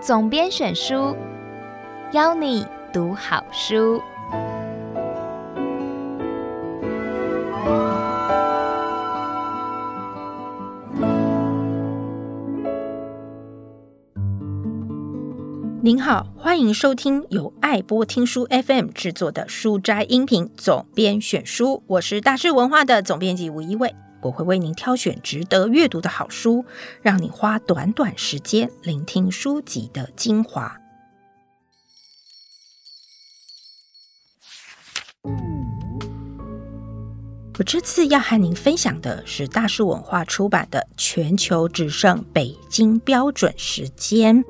总编选书，邀你读好书。您好，欢迎收听由爱播听书 FM 制作的书斋音频总编选书，我是大是文化的总编辑吴一伟，我会为您挑选值得阅读的好书，让你花短短时间聆听书籍的精华。我这次要和您分享的是大树文化出版的《全球只剩北京标准时间》。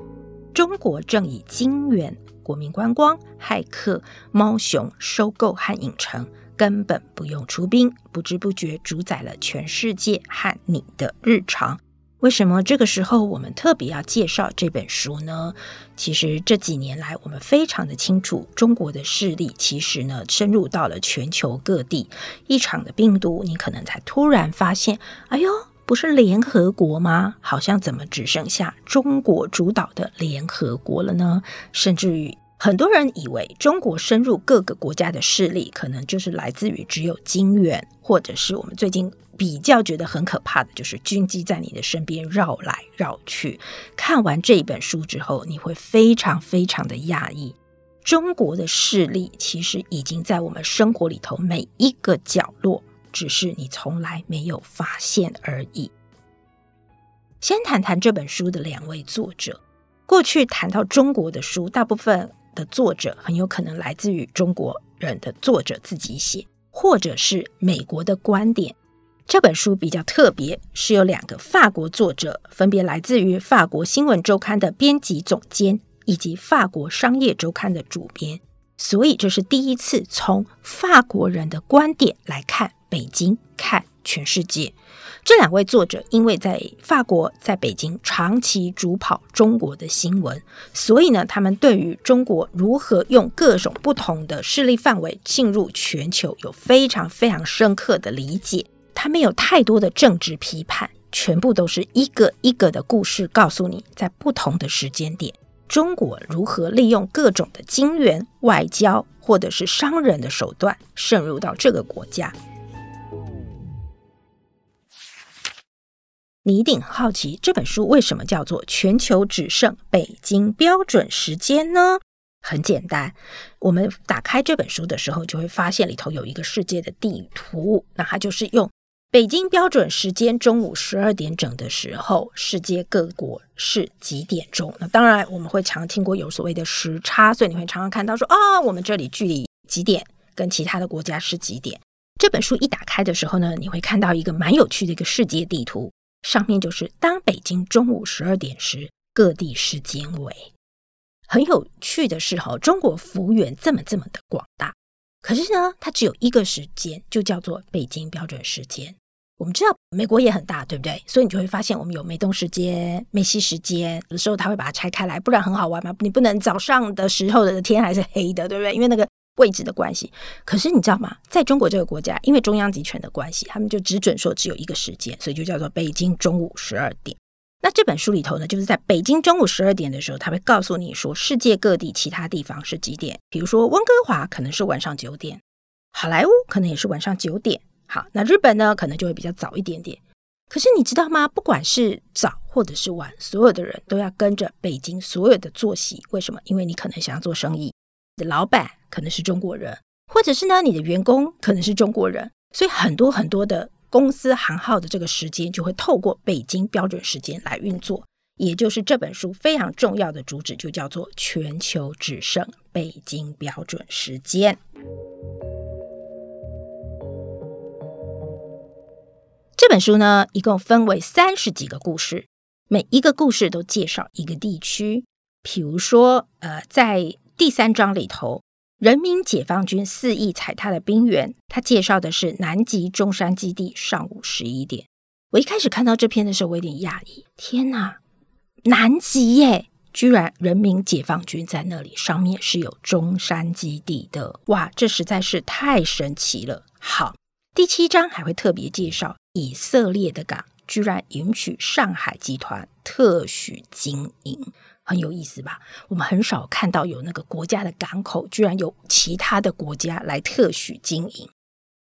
中国正以金元、国民观光、骇客、猫熊、收购和影城，根本不用出兵，不知不觉主宰了全世界和你的日常。为什么这个时候我们特别要介绍这本书呢？其实这几年来，我们非常的清楚，中国的势力其实呢深入到了全球各地。一场的病毒，你可能才突然发现，哎呦。不是联合国吗？好像怎么只剩下中国主导的联合国了呢？甚至于很多人以为中国深入各个国家的势力，可能就是来自于只有金元，或者是我们最近比较觉得很可怕的就是军机在你的身边绕来绕去。看完这一本书之后，你会非常非常的讶异，中国的势力其实已经在我们生活里头每一个角落。只是你从来没有发现而已。先谈谈这本书的两位作者。过去谈到中国的书，大部分的作者很有可能来自于中国人的作者自己写，或者是美国的观点。这本书比较特别，是有两个法国作者，分别来自于法国新闻周刊的编辑总监以及法国商业周刊的主编。所以这是第一次从法国人的观点来看。北京看全世界，这两位作者因为在法国、在北京长期主跑中国的新闻，所以呢，他们对于中国如何用各种不同的势力范围进入全球，有非常非常深刻的理解。他们有太多的政治批判，全部都是一个一个的故事，告诉你在不同的时间点，中国如何利用各种的金援、外交或者是商人的手段渗入到这个国家。你一定很好奇这本书为什么叫做“全球只剩北京标准时间”呢？很简单，我们打开这本书的时候，就会发现里头有一个世界的地图。那它就是用北京标准时间中午十二点整的时候，世界各国是几点钟？那当然，我们会常听过有所谓的时差，所以你会常常看到说啊，我们这里距离几点，跟其他的国家是几点。这本书一打开的时候呢，你会看到一个蛮有趣的一个世界地图。上面就是当北京中午十二点时，各地时间为。很有趣的是，哈，中国幅员这么这么的广大，可是呢，它只有一个时间，就叫做北京标准时间。我们知道美国也很大，对不对？所以你就会发现，我们有美东时间、美西时间，有时候它会把它拆开来，不然很好玩嘛。你不能早上的时候的天还是黑的，对不对？因为那个。位置的关系，可是你知道吗？在中国这个国家，因为中央集权的关系，他们就只准说只有一个时间，所以就叫做北京中午十二点。那这本书里头呢，就是在北京中午十二点的时候，他会告诉你说世界各地其他地方是几点。比如说温哥华可能是晚上九点，好莱坞可能也是晚上九点。好，那日本呢，可能就会比较早一点点。可是你知道吗？不管是早或者是晚，所有的人都要跟着北京所有的作息。为什么？因为你可能想要做生意。的老板可能是中国人，或者是呢，你的员工可能是中国人，所以很多很多的公司行号的这个时间就会透过北京标准时间来运作，也就是这本书非常重要的主旨，就叫做全球只剩北京标准时间。这本书呢，一共分为三十几个故事，每一个故事都介绍一个地区，譬如说，呃，在第三章里头，人民解放军肆意踩踏的兵源，他介绍的是南极中山基地。上午十一点，我一开始看到这篇的时候，我有点讶异。天哪，南极耶，居然人民解放军在那里，上面是有中山基地的。哇，这实在是太神奇了。好，第七章还会特别介绍以色列的港居然允许上海集团特许经营，很有意思吧？我们很少看到有那个国家的港口居然有其他的国家来特许经营。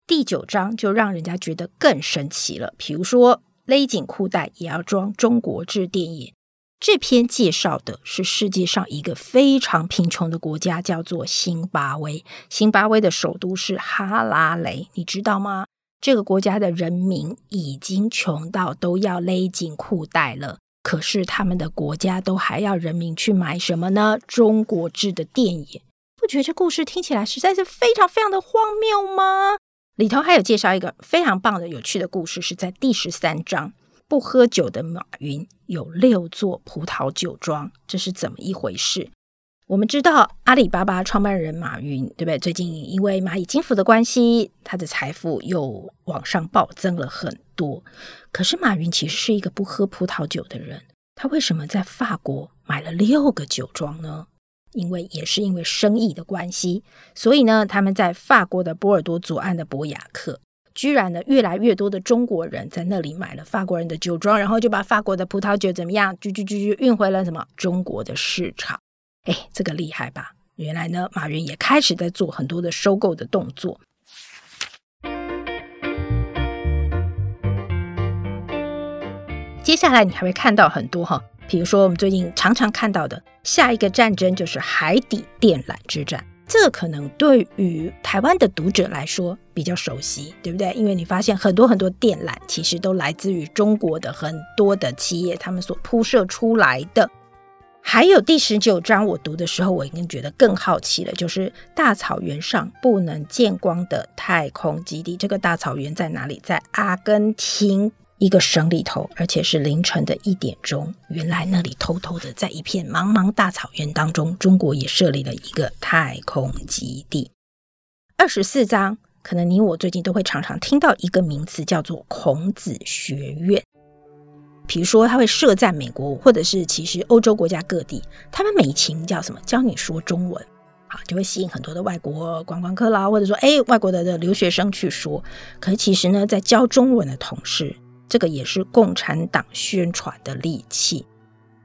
第九章就让人家觉得更神奇了，比如说勒紧裤带也要装中国制电影。这篇介绍的是世界上一个非常贫穷的国家，叫做辛巴威。辛巴威的首都是哈拉雷，你知道吗？这个国家的人民已经穷到都要勒紧裤带了，可是他们的国家都还要人民去买什么呢？中国制的电影。不觉得这故事听起来实在是非常非常的荒谬吗？里头还有介绍一个非常棒的、有趣的故事，是在第十三章。不喝酒的马云有六座葡萄酒庄，这是怎么一回事？我们知道阿里巴巴创办人马云，对不对？最近因为蚂蚁金服的关系，他的财富又往上暴增了很多。可是马云其实是一个不喝葡萄酒的人，他为什么在法国买了六个酒庄呢？因为也是因为生意的关系，所以呢，他们在法国的波尔多左岸的博雅克。居然呢，越来越多的中国人在那里买了法国人的酒庄，然后就把法国的葡萄酒怎么样，就就就就运回了什么中国的市场。哎，这个厉害吧？原来呢，马云也开始在做很多的收购的动作。接下来你还会看到很多哈，比如说我们最近常常看到的下一个战争就是海底电缆之战。这可能对于台湾的读者来说比较熟悉，对不对？因为你发现很多很多电缆其实都来自于中国的很多的企业，他们所铺设出来的。还有第十九章，我读的时候我已经觉得更好奇了，就是大草原上不能见光的太空基地。这个大草原在哪里？在阿根廷。一个省里头，而且是凌晨的一点钟。原来那里偷偷的，在一片茫茫大草原当中，中国也设立了一个太空基地。二十四章，可能你我最近都会常常听到一个名词，叫做孔子学院。比如说，它会设在美国，或者是其实欧洲国家各地。他们美其名叫什么？教你说中文，好，就会吸引很多的外国观光客啦，或者说，哎，外国的的留学生去说。可是其实呢，在教中文的同时，这个也是共产党宣传的利器，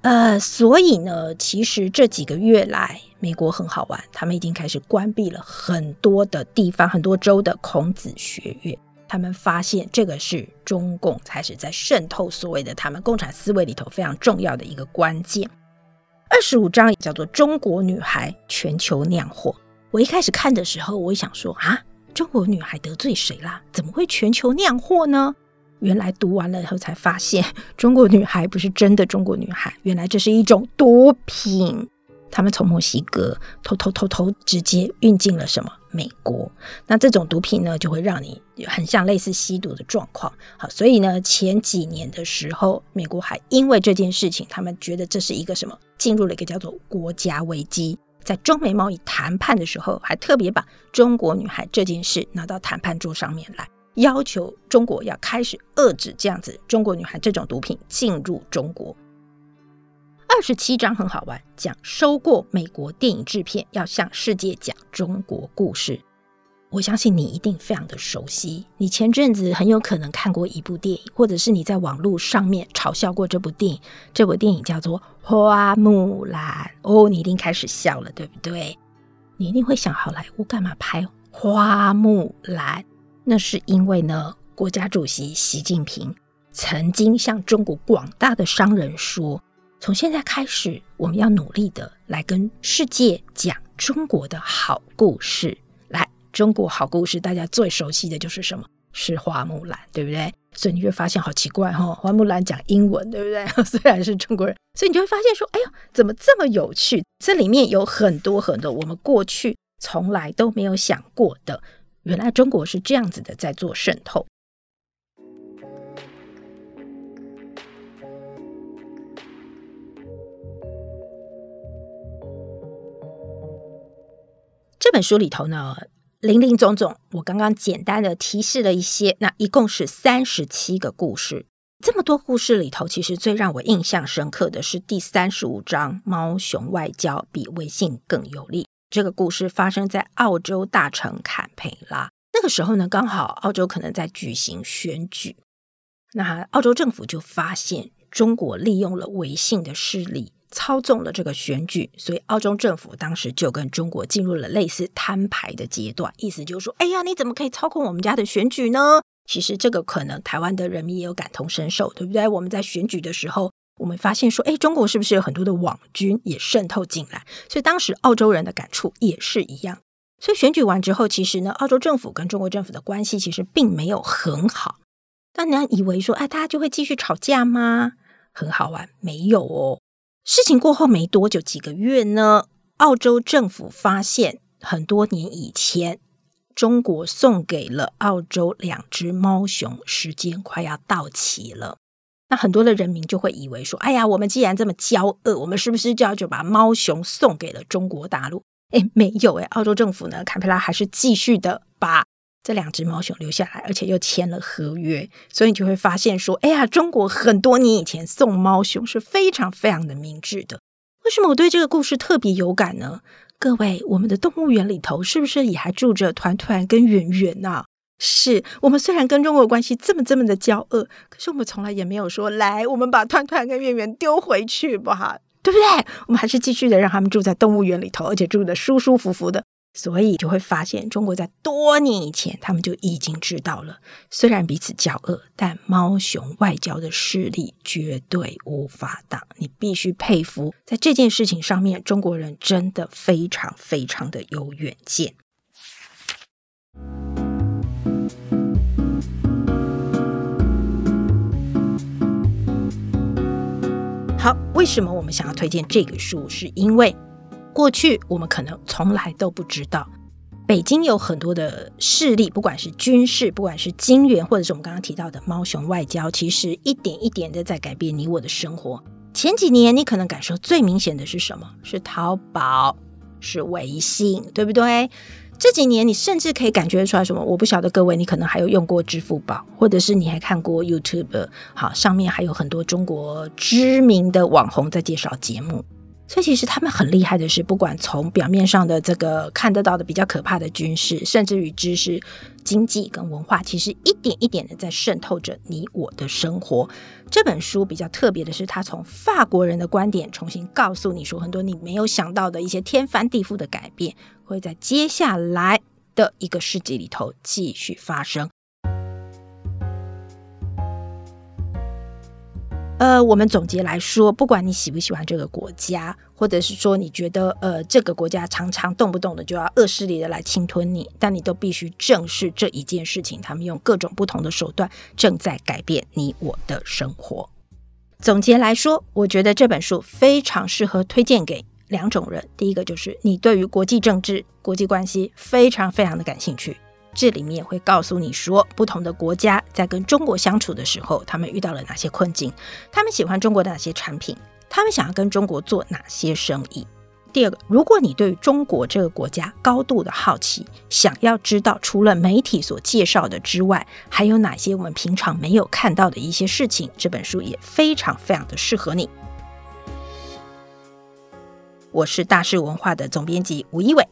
呃，所以呢，其实这几个月来，美国很好玩，他们已经开始关闭了很多的地方、很多州的孔子学院。他们发现这个是中共开始在渗透所谓的他们共产思维里头非常重要的一个关键。二十五章也叫做“中国女孩全球酿祸”。我一开始看的时候，我想说啊，中国女孩得罪谁啦？怎么会全球酿祸呢？原来读完了以后才发现，中国女孩不是真的中国女孩，原来这是一种毒品。他们从墨西哥偷偷偷偷直接运进了什么美国？那这种毒品呢，就会让你很像类似吸毒的状况。好，所以呢，前几年的时候，美国还因为这件事情，他们觉得这是一个什么，进入了一个叫做国家危机。在中美贸易谈判的时候，还特别把中国女孩这件事拿到谈判桌上面来。要求中国要开始遏制这样子中国女孩这种毒品进入中国。二十七章很好玩，讲收过美国电影制片要向世界讲中国故事。我相信你一定非常的熟悉，你前阵子很有可能看过一部电影，或者是你在网络上面嘲笑过这部电影。这部电影叫做《花木兰》哦，你一定开始笑了，对不对？你一定会想，好莱坞干嘛拍《花木兰》？那是因为呢，国家主席习近平曾经向中国广大的商人说：“从现在开始，我们要努力的来跟世界讲中国的好故事。来，中国好故事，大家最熟悉的就是什么？是花木兰，对不对？所以你会发现好奇怪哈、哦，花木兰讲英文，对不对？虽然是中国人，所以你就会发现说：哎呦，怎么这么有趣？这里面有很多很多我们过去从来都没有想过的。”原来中国是这样子的，在做渗透。这本书里头呢，林林总总，我刚刚简单的提示了一些，那一共是三十七个故事。这么多故事里头，其实最让我印象深刻的是第三十五章“猫熊外交比微信更有利”。这个故事发生在澳洲大城坎培拉。那个时候呢，刚好澳洲可能在举行选举。那澳洲政府就发现中国利用了微信的势力操纵了这个选举，所以澳洲政府当时就跟中国进入了类似摊牌的阶段，意思就是说：哎呀，你怎么可以操控我们家的选举呢？其实这个可能台湾的人民也有感同身受，对不对？我们在选举的时候，我们发现说：哎，中国是不是有很多的网军也渗透进来？所以当时澳洲人的感触也是一样。所以选举完之后，其实呢，澳洲政府跟中国政府的关系其实并没有很好。但你以为说，哎，大家就会继续吵架吗？很好玩，没有哦。事情过后没多久，几个月呢，澳洲政府发现很多年以前，中国送给了澳洲两只猫熊，时间快要到期了。那很多的人民就会以为说，哎呀，我们既然这么骄傲，我们是不是就要就把猫熊送给了中国大陆？哎，没有哎，澳洲政府呢，坎培拉还是继续的把。这两只猫熊留下来，而且又签了合约，所以你就会发现说，哎呀，中国很多年以前送猫熊是非常非常的明智的。为什么我对这个故事特别有感呢？各位，我们的动物园里头是不是也还住着团团跟圆圆呐？是我们虽然跟中国关系这么这么的交恶，可是我们从来也没有说，来，我们把团团跟圆圆丢回去吧，对不对？我们还是继续的让他们住在动物园里头，而且住的舒舒服服的。所以就会发现，中国在多年以前，他们就已经知道了。虽然彼此交恶，但猫熊外交的势力绝对无法挡。你必须佩服，在这件事情上面，中国人真的非常非常的有远见。好，为什么我们想要推荐这个书？是因为。过去我们可能从来都不知道，北京有很多的势力，不管是军事，不管是金元，或者是我们刚刚提到的猫熊外交，其实一点一点的在改变你我的生活。前几年你可能感受最明显的是什么？是淘宝，是微信，对不对？这几年你甚至可以感觉出来什么？我不晓得各位，你可能还有用过支付宝，或者是你还看过 YouTube，好，上面还有很多中国知名的网红在介绍节目。所以其实他们很厉害的是，不管从表面上的这个看得到的比较可怕的军事，甚至于知识、经济跟文化，其实一点一点的在渗透着你我的生活。这本书比较特别的是，它从法国人的观点重新告诉你说，很多你没有想到的一些天翻地覆的改变，会在接下来的一个世纪里头继续发生。呃，我们总结来说，不管你喜不喜欢这个国家，或者是说你觉得呃这个国家常常动不动的就要恶势力的来侵吞你，但你都必须正视这一件事情，他们用各种不同的手段正在改变你我的生活。总结来说，我觉得这本书非常适合推荐给两种人，第一个就是你对于国际政治、国际关系非常非常的感兴趣。这里面会告诉你说，不同的国家在跟中国相处的时候，他们遇到了哪些困境，他们喜欢中国的哪些产品，他们想要跟中国做哪些生意。第二个，如果你对中国这个国家高度的好奇，想要知道除了媒体所介绍的之外，还有哪些我们平常没有看到的一些事情，这本书也非常非常的适合你。我是大是文化的总编辑吴一伟。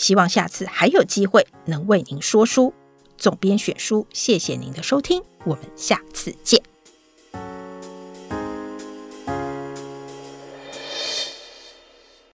希望下次还有机会能为您说书，总编选书，谢谢您的收听，我们下次见。